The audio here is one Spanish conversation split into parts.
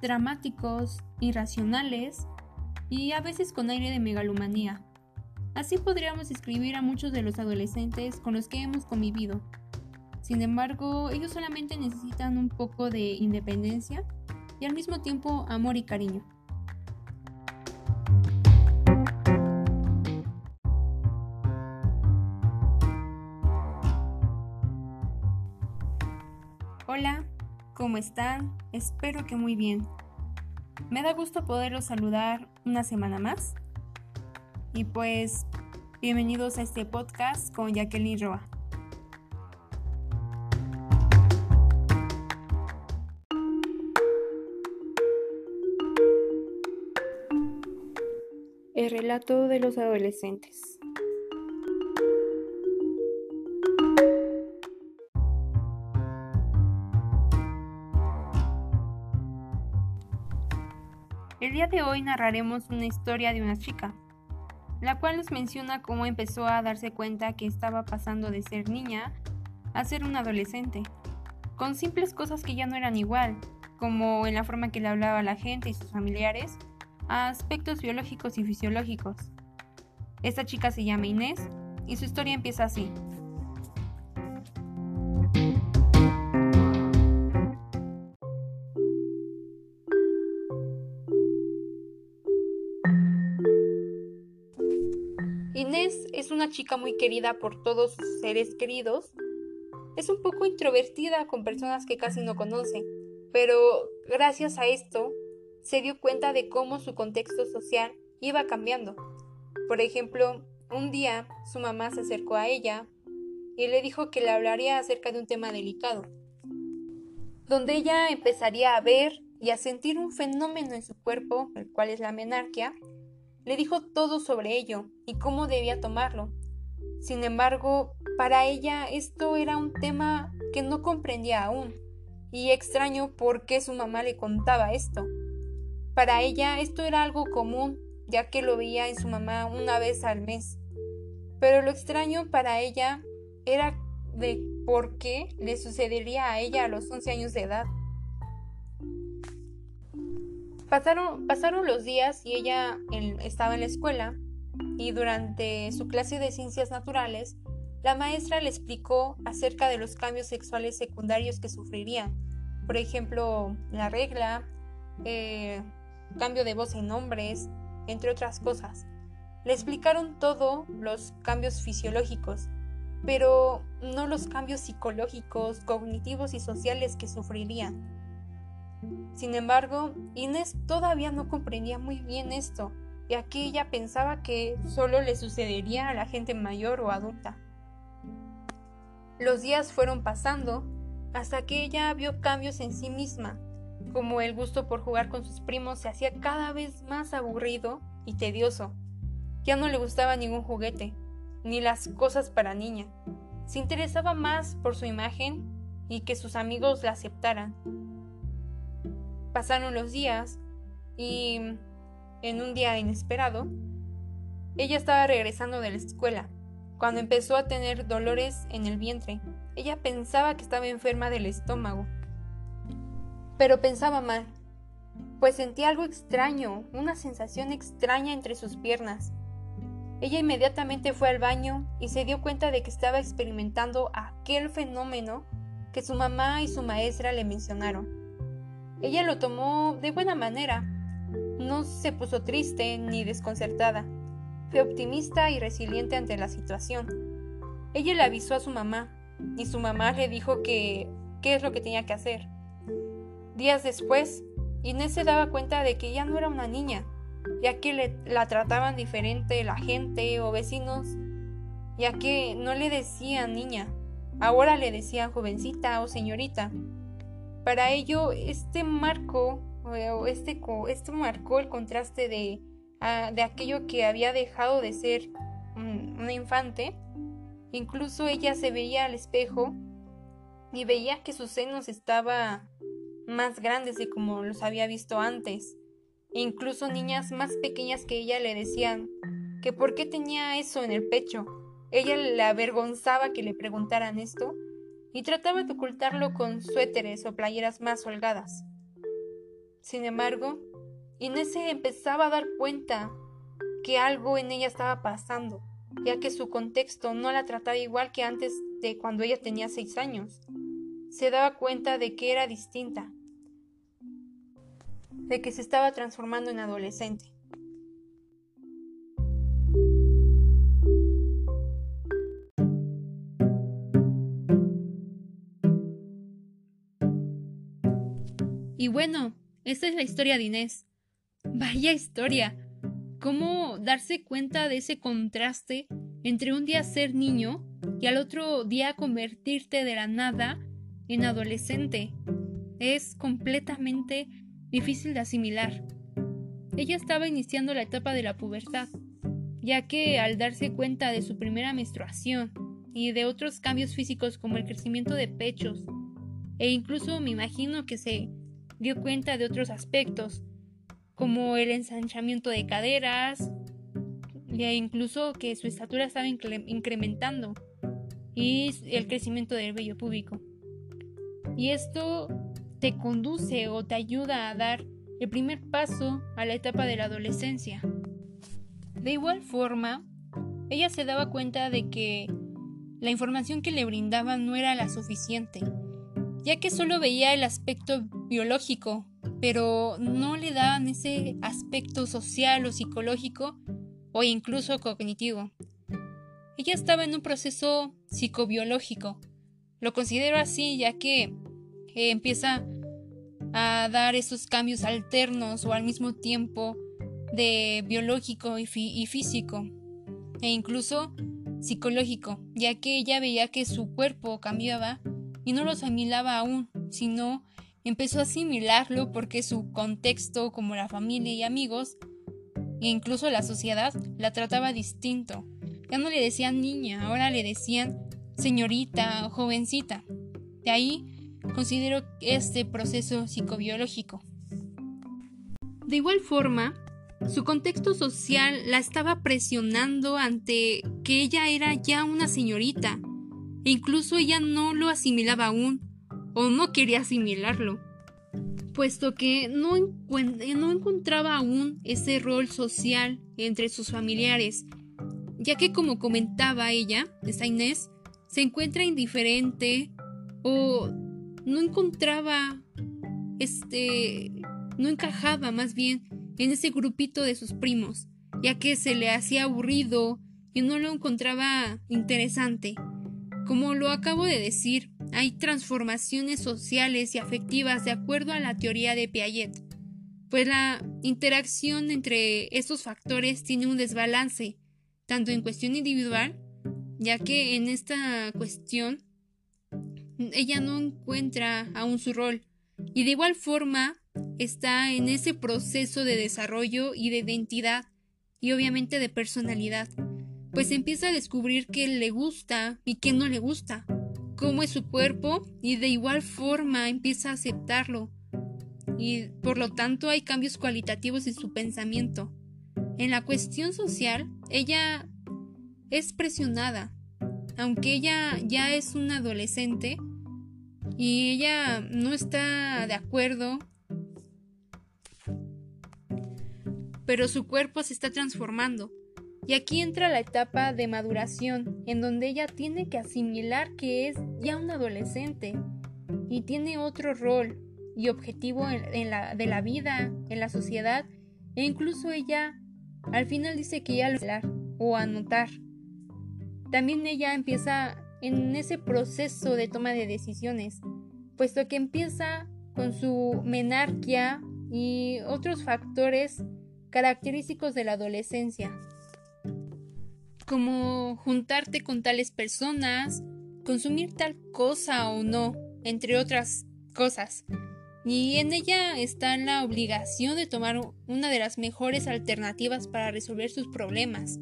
dramáticos, irracionales y a veces con aire de megalomanía. Así podríamos escribir a muchos de los adolescentes con los que hemos convivido. Sin embargo, ellos solamente necesitan un poco de independencia y al mismo tiempo amor y cariño. ¿Cómo están? Espero que muy bien. Me da gusto poderlos saludar una semana más. Y pues, bienvenidos a este podcast con Jacqueline Roa. El relato de los adolescentes. El día de hoy narraremos una historia de una chica, la cual nos menciona cómo empezó a darse cuenta que estaba pasando de ser niña a ser un adolescente, con simples cosas que ya no eran igual, como en la forma que le hablaba a la gente y sus familiares, a aspectos biológicos y fisiológicos. Esta chica se llama Inés y su historia empieza así. Una chica muy querida por todos sus seres queridos. Es un poco introvertida con personas que casi no conoce, pero gracias a esto se dio cuenta de cómo su contexto social iba cambiando. Por ejemplo, un día su mamá se acercó a ella y le dijo que le hablaría acerca de un tema delicado, donde ella empezaría a ver y a sentir un fenómeno en su cuerpo, el cual es la menarquia, le dijo todo sobre ello y cómo debía tomarlo. Sin embargo, para ella esto era un tema que no comprendía aún, y extraño por qué su mamá le contaba esto. Para ella esto era algo común, ya que lo veía en su mamá una vez al mes. Pero lo extraño para ella era de por qué le sucedería a ella a los 11 años de edad. Pasaron, los días y ella estaba en la escuela y durante su clase de ciencias naturales, la maestra le explicó acerca de los cambios sexuales secundarios que sufrirían. Por ejemplo, la regla, eh, cambio de voz en hombres, entre otras cosas. Le explicaron todo los cambios fisiológicos, pero no los cambios psicológicos, cognitivos y sociales que sufrirían. Sin embargo, Inés todavía no comprendía muy bien esto, ya que ella pensaba que solo le sucedería a la gente mayor o adulta. Los días fueron pasando hasta que ella vio cambios en sí misma, como el gusto por jugar con sus primos se hacía cada vez más aburrido y tedioso. Ya no le gustaba ningún juguete, ni las cosas para niña. Se interesaba más por su imagen y que sus amigos la aceptaran. Pasaron los días y en un día inesperado, ella estaba regresando de la escuela cuando empezó a tener dolores en el vientre. Ella pensaba que estaba enferma del estómago, pero pensaba mal, pues sentía algo extraño, una sensación extraña entre sus piernas. Ella inmediatamente fue al baño y se dio cuenta de que estaba experimentando aquel fenómeno que su mamá y su maestra le mencionaron. Ella lo tomó de buena manera. No se puso triste ni desconcertada. Fue optimista y resiliente ante la situación. Ella le avisó a su mamá y su mamá le dijo que qué es lo que tenía que hacer. Días después, Inés se daba cuenta de que ya no era una niña, ya que le, la trataban diferente la gente o vecinos, ya que no le decían niña, ahora le decían jovencita o señorita. Para ello, este marco, o este, esto marcó el contraste de, de aquello que había dejado de ser un, una infante. Incluso ella se veía al espejo y veía que sus senos estaban más grandes de como los había visto antes. E incluso niñas más pequeñas que ella le decían que por qué tenía eso en el pecho. Ella le avergonzaba que le preguntaran esto y trataba de ocultarlo con suéteres o playeras más holgadas. Sin embargo, Inés se empezaba a dar cuenta que algo en ella estaba pasando, ya que su contexto no la trataba igual que antes de cuando ella tenía seis años. Se daba cuenta de que era distinta, de que se estaba transformando en adolescente. Y bueno, esta es la historia de Inés. Vaya historia. ¿Cómo darse cuenta de ese contraste entre un día ser niño y al otro día convertirte de la nada en adolescente? Es completamente difícil de asimilar. Ella estaba iniciando la etapa de la pubertad, ya que al darse cuenta de su primera menstruación y de otros cambios físicos como el crecimiento de pechos, e incluso me imagino que se dio cuenta de otros aspectos, como el ensanchamiento de caderas, e incluso que su estatura estaba incrementando, y el crecimiento del vello púbico. Y esto te conduce o te ayuda a dar el primer paso a la etapa de la adolescencia. De igual forma, ella se daba cuenta de que la información que le brindaban no era la suficiente, ya que solo veía el aspecto biológico, pero no le daban ese aspecto social o psicológico o incluso cognitivo. Ella estaba en un proceso psicobiológico. Lo considero así ya que empieza a dar esos cambios alternos o al mismo tiempo de biológico y, y físico e incluso psicológico, ya que ella veía que su cuerpo cambiaba y no lo asimilaba aún, sino empezó a asimilarlo porque su contexto, como la familia y amigos, e incluso la sociedad, la trataba distinto. Ya no le decían niña, ahora le decían señorita o jovencita. De ahí considero este proceso psicobiológico. De igual forma, su contexto social la estaba presionando ante que ella era ya una señorita, e incluso ella no lo asimilaba aún, o no quería asimilarlo, puesto que no, no encontraba aún ese rol social entre sus familiares, ya que como comentaba ella, esta Inés, se encuentra indiferente o no encontraba, este, no encajaba más bien en ese grupito de sus primos, ya que se le hacía aburrido y no lo encontraba interesante. Como lo acabo de decir, hay transformaciones sociales y afectivas de acuerdo a la teoría de Piaget, pues la interacción entre estos factores tiene un desbalance, tanto en cuestión individual, ya que en esta cuestión ella no encuentra aún su rol y de igual forma está en ese proceso de desarrollo y de identidad y obviamente de personalidad, pues empieza a descubrir qué le gusta y qué no le gusta, cómo es su cuerpo y de igual forma empieza a aceptarlo y por lo tanto hay cambios cualitativos en su pensamiento. En la cuestión social, ella es presionada, aunque ella ya es una adolescente, y ella no está de acuerdo, pero su cuerpo se está transformando. Y aquí entra la etapa de maduración, en donde ella tiene que asimilar que es ya un adolescente y tiene otro rol y objetivo en, la, de la vida, en la sociedad, e incluso ella al final dice que ya lo hablar o anotar. También ella empieza en ese proceso de toma de decisiones, puesto que empieza con su menarquia y otros factores característicos de la adolescencia, como juntarte con tales personas, consumir tal cosa o no, entre otras cosas. Y en ella está la obligación de tomar una de las mejores alternativas para resolver sus problemas,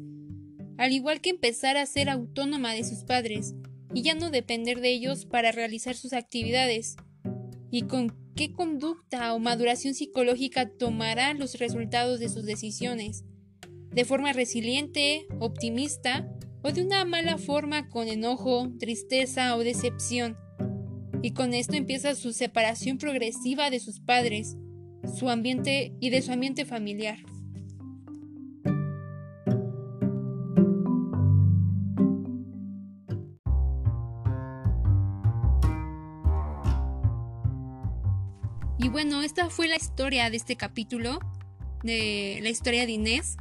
al igual que empezar a ser autónoma de sus padres y ya no depender de ellos para realizar sus actividades. Y con qué conducta o maduración psicológica tomará los resultados de sus decisiones. De forma resiliente, optimista o de una mala forma con enojo, tristeza o decepción. Y con esto empieza su separación progresiva de sus padres, su ambiente y de su ambiente familiar. Y bueno, esta fue la historia de este capítulo, de la historia de Inés,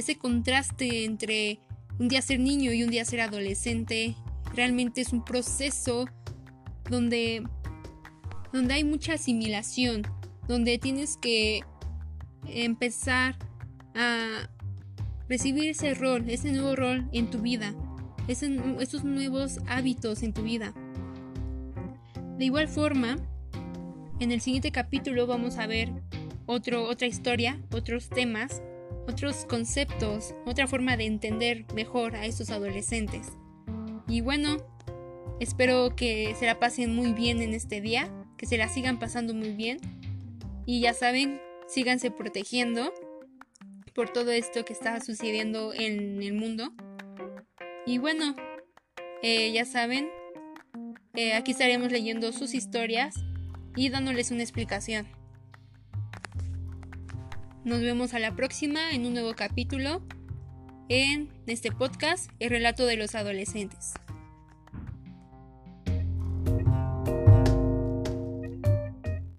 ese contraste entre un día ser niño y un día ser adolescente, realmente es un proceso donde, donde hay mucha asimilación, donde tienes que empezar a recibir ese rol, ese nuevo rol en tu vida, esos nuevos hábitos en tu vida. De igual forma, en el siguiente capítulo vamos a ver otro, otra historia, otros temas, otros conceptos, otra forma de entender mejor a estos adolescentes. Y bueno, espero que se la pasen muy bien en este día, que se la sigan pasando muy bien. Y ya saben, síganse protegiendo por todo esto que está sucediendo en el mundo. Y bueno, eh, ya saben, eh, aquí estaremos leyendo sus historias y dándoles una explicación. Nos vemos a la próxima en un nuevo capítulo en este podcast, El relato de los adolescentes.